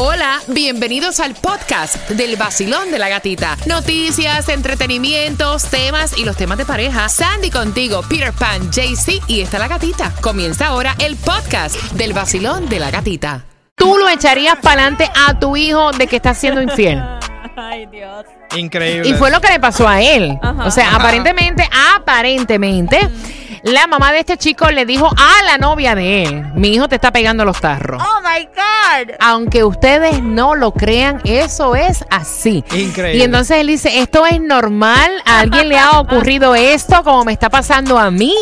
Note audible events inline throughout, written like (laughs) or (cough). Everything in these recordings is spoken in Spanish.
Hola, bienvenidos al podcast del vacilón de la gatita. Noticias, entretenimientos, temas y los temas de pareja. Sandy contigo, Peter Pan, JC y está la gatita. Comienza ahora el podcast del vacilón de la gatita. ¿Tú lo echarías para adelante a tu hijo de que está siendo infiel? (laughs) Ay, Dios. Increíble. Y fue lo que le pasó a él. Ajá. O sea, aparentemente, aparentemente, la mamá de este chico le dijo a la novia de él, mi hijo te está pegando los tarros. Oh my God. Aunque ustedes no lo crean, eso es así. Increíble. Y entonces él dice, esto es normal, a alguien le ha (laughs) ocurrido esto como me está pasando a mí.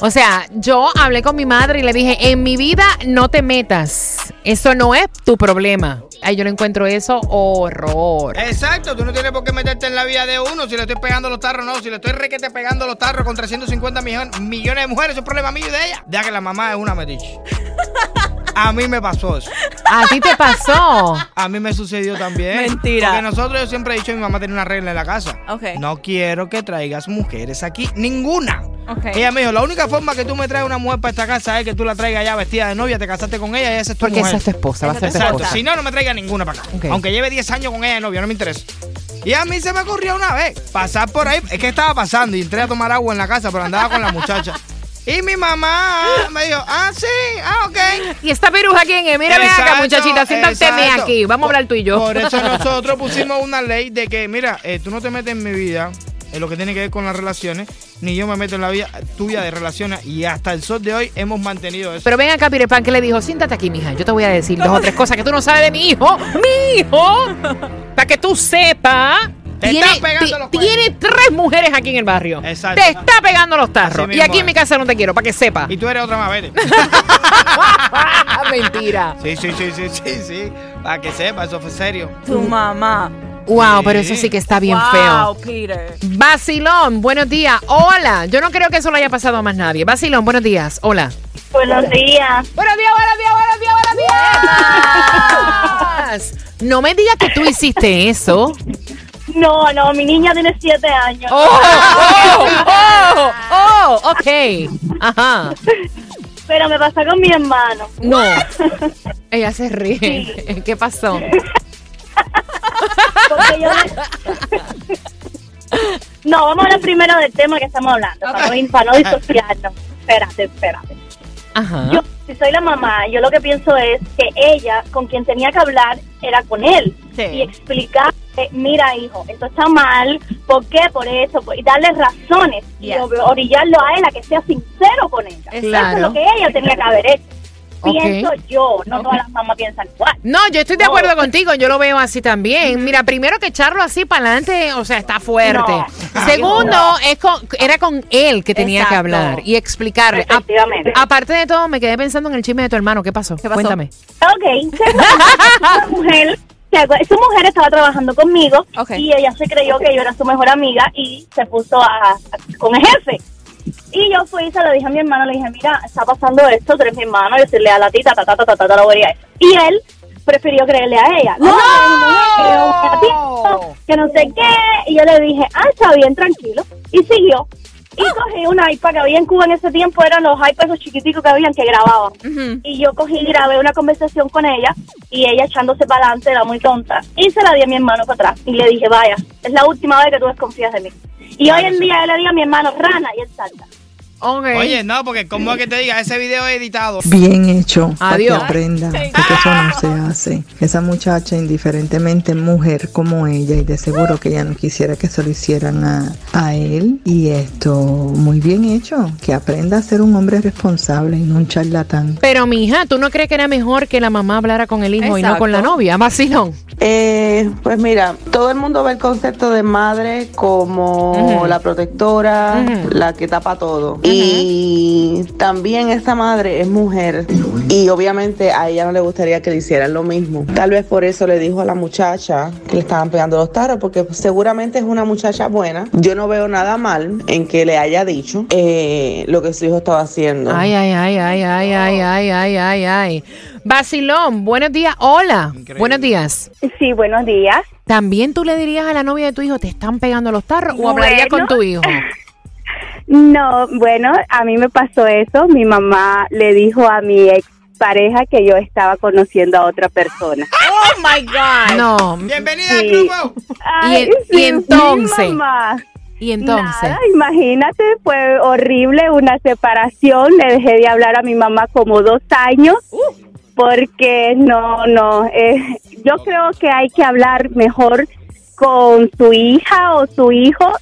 O sea, yo hablé con mi madre y le dije, en mi vida no te metas, eso no es tu problema. Ay, yo no encuentro eso horror. Exacto, tú no tienes por qué meterte en la vida de uno si le estoy pegando los tarros, no. Si le estoy requete pegando los tarros con 350 millones, millones de mujeres, eso es problema mío y de ella. Ya que la mamá es una metiche. (laughs) A mí me pasó eso. ¿A ti te pasó? A mí me sucedió también. Mentira. Porque nosotros, yo siempre he dicho, mi mamá tiene una regla en la casa. Ok. No quiero que traigas mujeres aquí. Ninguna. Ok. Ella me dijo, la única forma que tú me traes una mujer para esta casa es que tú la traigas ya vestida de novia, te casaste con ella y esa es tu Porque mujer. esa es tu esposa, va a ser tu Exacto. esposa. Si no, no me traiga ninguna para acá. Ok. Aunque lleve 10 años con ella de novia, no me interesa. Y a mí se me ocurrió una vez pasar por ahí. Es que estaba pasando y entré a tomar agua en la casa, pero andaba con la muchacha. Y mi mamá me dijo, ah, sí, ah, ok. ¿Y esta piruja quién es? Mira, ven acá, muchachita, siéntate aquí. Vamos a hablar tú y yo. Por eso (laughs) nosotros pusimos una ley de que, mira, eh, tú no te metes en mi vida, en lo que tiene que ver con las relaciones, ni yo me meto en la vida tuya de relaciones. Y hasta el sol de hoy hemos mantenido eso. Pero ven acá, Pirepan, que le dijo, siéntate aquí, mija. Yo te voy a decir dos o tres cosas que tú no sabes de mi hijo. ¡Mi hijo! Para que tú sepas. Te tiene, está pegando ti- los cuernos. tiene tres mujeres aquí en el barrio. Exacto. Te está pegando los tarros. Y aquí en mi casa no te quiero, para que sepas. Y tú eres otra más, vete. (laughs) Mentira. Sí, sí, sí, sí, sí, sí. Para que sepa, eso fue serio. Tu mamá. Wow, pero eso sí que está bien wow, feo. Peter. Basilón, buenos días. Hola. Yo no creo que eso le haya pasado a más nadie. Basilón, buenos días. Hola. Buenos días. Buenos días, buenos días, buenos días, buenos días. No me digas que tú hiciste eso. No, no, mi niña tiene siete años. Oh, oh, oh, oh, ok. Ajá. Pero me pasó con mi hermano. No. (laughs) Ella se ríe. ¿Qué pasó? Porque yo No, vamos a hablar primero del tema que estamos hablando, para, no, para no disociarnos. Espérate, espérate. Ajá. Yo, si soy la mamá, yo lo que pienso es que ella, con quien tenía que hablar, era con él. Sí. Y mira, hijo, esto está mal, ¿por qué? Por eso, y darle razones. Yes. Y orillarlo a él a que sea sincero con ella. Eso Claro. es lo que ella tenía que haber hecho. Pienso yo, no todas las mamás piensan igual. No, yo estoy de No. acuerdo contigo, yo lo veo así también. Mira, primero que echarlo así para adelante, o sea, está fuerte. No. Segundo, No. es con- era con él que tenía que hablar y explicarle. A- Efectivamente. aparte de todo, me quedé pensando en el chisme de tu hermano. ¿Qué pasó? ¿Qué pasó? Cuéntame. Ok, (laughs) esa mujer, se su mujer estaba trabajando conmigo y ella se creyó que yo era su mejor amiga y se puso a, a- con el jefe. Y yo fui y se lo dije a mi hermano, le dije, mira, está pasando esto, tú eres mi hermano, yo soy leal a ti, ta, ta, ta, ta, ta, ta, ta, lo vería. Y él prefirió creerle a ella. No, gatito, que no sé qué. Y yo le dije, ah, está bien, tranquilo. Y siguió. Y cogí una iPad que había en Cuba en ese tiempo, eran los iPads esos chiquiticos que habían que grababan. Y yo cogí y grabé una conversación con ella y ella echándose para adelante era muy tonta. Y se la di a mi hermano para atrás y le dije, vaya, es la última vez que tú desconfías de mí. Y hoy en día yo le digo a mi hermano, rana, y él salta. Oye, no, porque como es que te diga, ese video es editado. Bien hecho, para que Adiós. aprenda, porque eso no se hace. Esa muchacha, indiferentemente mujer como ella, y de seguro que ella no quisiera que se lo hicieran a, a él. Y esto, muy bien hecho, que aprenda a ser un hombre responsable y no un charlatán. Pero, mija, ¿tú no crees que era mejor que la mamá hablara con el hijo y no con la novia? Vacilón. Eh, pues mira, todo el mundo ve el concepto de madre como la protectora, la que tapa todo. Y también esta madre es mujer y obviamente a ella no le gustaría que le hicieran lo mismo. Tal vez por eso le dijo a la muchacha que le estaban pegando los tarros, porque seguramente es una muchacha buena. Yo no veo nada mal en que le haya dicho eh, lo que su hijo estaba haciendo. Ay, ay, ay, ay, ay, ay, ay, ay, ay, ay. Basilón, buenos días. Hola. Increíble. Buenos días. Sí, buenos días. ¿También tú le dirías a la novia de tu hijo, te están pegando los tarros? ¿O hablarías Bueno. con tu hijo? (laughs) No, bueno, a mí me pasó eso. Mi mamá le dijo a mi ex pareja que yo estaba conociendo a otra persona. Oh my God. No. Bienvenida Sí. al grupo. Y en- y mi entonces, mamá. Y entonces. Nada, imagínate, fue horrible una separación. Le dejé de hablar a mi mamá como dos años porque no, no. eh, yo creo que hay que hablar mejor con su hija o su hijo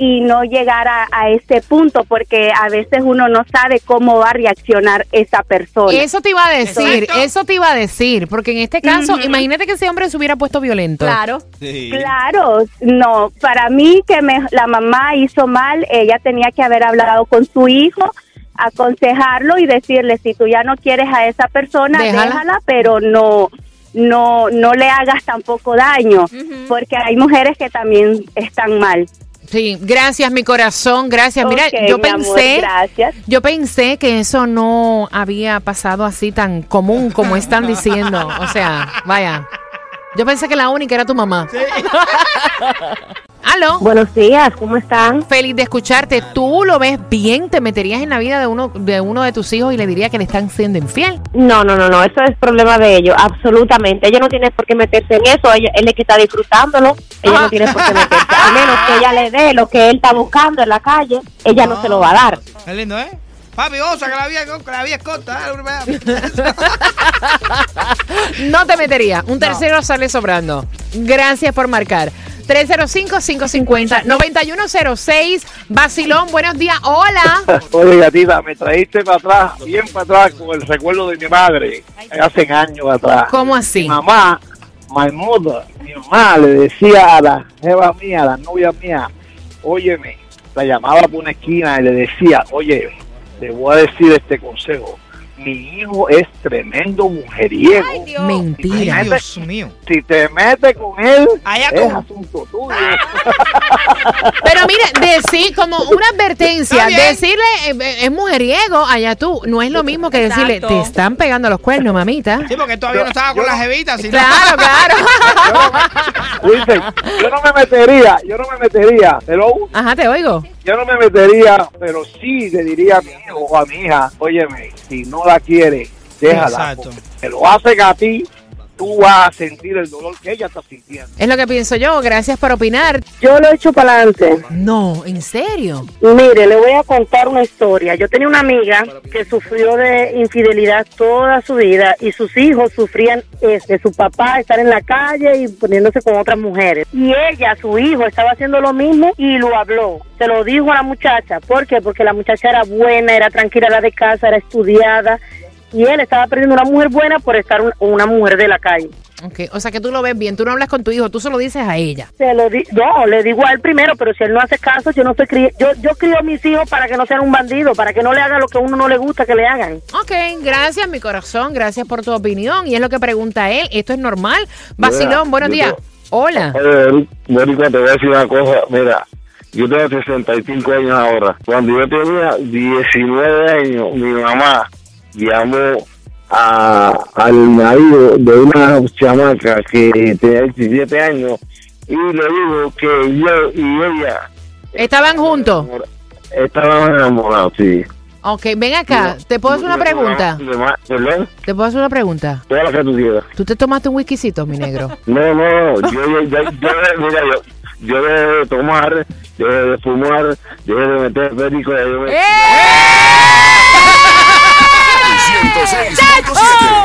y no llegar a, a ese punto porque a veces uno no sabe cómo va a reaccionar esa persona. Eso te iba a decir, Exacto. eso te iba a decir, porque en este caso, imagínate que ese hombre se hubiera puesto violento. Claro. Claro, no, para mí que me, la mamá hizo mal, ella tenía que haber hablado con su hijo, aconsejarlo y decirle, si tú ya no quieres a esa persona, Déjala. déjala, pero no no no le hagas tampoco daño, porque hay mujeres que también están mal. Sí, gracias mi corazón, gracias. Mira, yo mi amor, pensé, gracias. yo pensé que eso no había pasado así tan común como están diciendo. O sea, vaya. Yo pensé que la única era tu mamá. (laughs) Aló. Buenos días, ¿cómo están? Feliz de escucharte. ¿Tú lo ves bien? ¿Te meterías en la vida de uno de uno de tus hijos y le dirías que le están siendo infiel? No, no, no, no, eso es problema de ellos, absolutamente. Ella no tiene por qué meterse en eso, ella, él es que está disfrutándolo, ella Ah. no tiene por qué meterse. A menos que ella le dé lo que él está buscando en la calle, ella no se lo va a dar. Es lindo, ¿eh? Papi, osa, que la vida, que la vida es corta. ¿eh? No te metería. Un tercero sale sobrando. Gracias por marcar. 305-550-9106. Basilón, buenos días. Hola. (laughs) Oye, gatita, me traíste para atrás, bien para atrás, con el recuerdo de mi madre, hace años atrás. ¿Cómo así? Mi mamá, my mother, mi mamá le decía a la jeva mía, a la novia mía, óyeme, la llamaba por una esquina y le decía, oye, te voy a decir este consejo. Mi hijo es tremendo mujeriego. Ay, Dios. Mentira. Ay, Dios mío. Si te metes con él, Allá es tú. asunto tuyo. (laughs) Pero mire, decir como una advertencia, decirle eh, eh, es mujeriego, allá tú, no es lo mismo que decirle, Exacto. te están pegando los cuernos, mamita. Sí, porque todavía no estaba con la jevita. sino- Claro, claro. (laughs) yo no me metería, yo no me metería, pero Ajá, te oigo. yo no me metería, pero sí le diría a mi hijo o a mi hija, óyeme, si no la quiere, déjala. Exacto. Te lo hacen a ti, tú vas a sentir el dolor que ella está sintiendo. Es lo que pienso yo. Gracias por opinar. Yo lo echo para adelante. No, ¿en serio? Mire, le voy a contar una historia. Yo tenía una amiga que sufrió de infidelidad toda su vida y sus hijos sufrían de su papá estar en la calle y poniéndose con otras mujeres. Y ella, su hijo, estaba haciendo lo mismo y lo habló. Se lo dijo a la muchacha. ¿Por qué? Porque la muchacha era buena, era tranquila, era de casa, era estudiada. Y él estaba perdiendo una mujer buena por estar un- con una mujer de la calle. Ok, o sea que tú lo ves bien, tú no hablas con tu hijo, tú se lo dices a ella. Se lo di no, le digo a él primero, pero si él no hace caso, yo no estoy cri yo yo crío a mis hijos para que no sean un bandido, para que no le hagan lo que a uno no le gusta que le hagan. Ok, gracias mi corazón, gracias por tu opinión. Y es lo que pregunta él, ¿esto es normal? Basilón, buenos días. Hola. Oye, Boricua, te voy a decir una cosa, mira, yo tengo 65 años ahora. Cuando yo tenía 19 años, mi mamá llamó a, al marido de una chamaca que tenía 17 años y le dijo que yo y ella ¿Estaban juntos? estaban enamorados, sí. Ok, ven acá, ¿te puedo hacer una pregunta? ¿Te puedo hacer una pregunta? Toda la que tú quieras. ¿Tú te tomaste un whiskycito, mi negro? (laughs) No, no, yo, yo, yo, yo, mira, yo, yo de tomar, yo de fumar, yo de meter perico, yo. ¡Eh! 106.7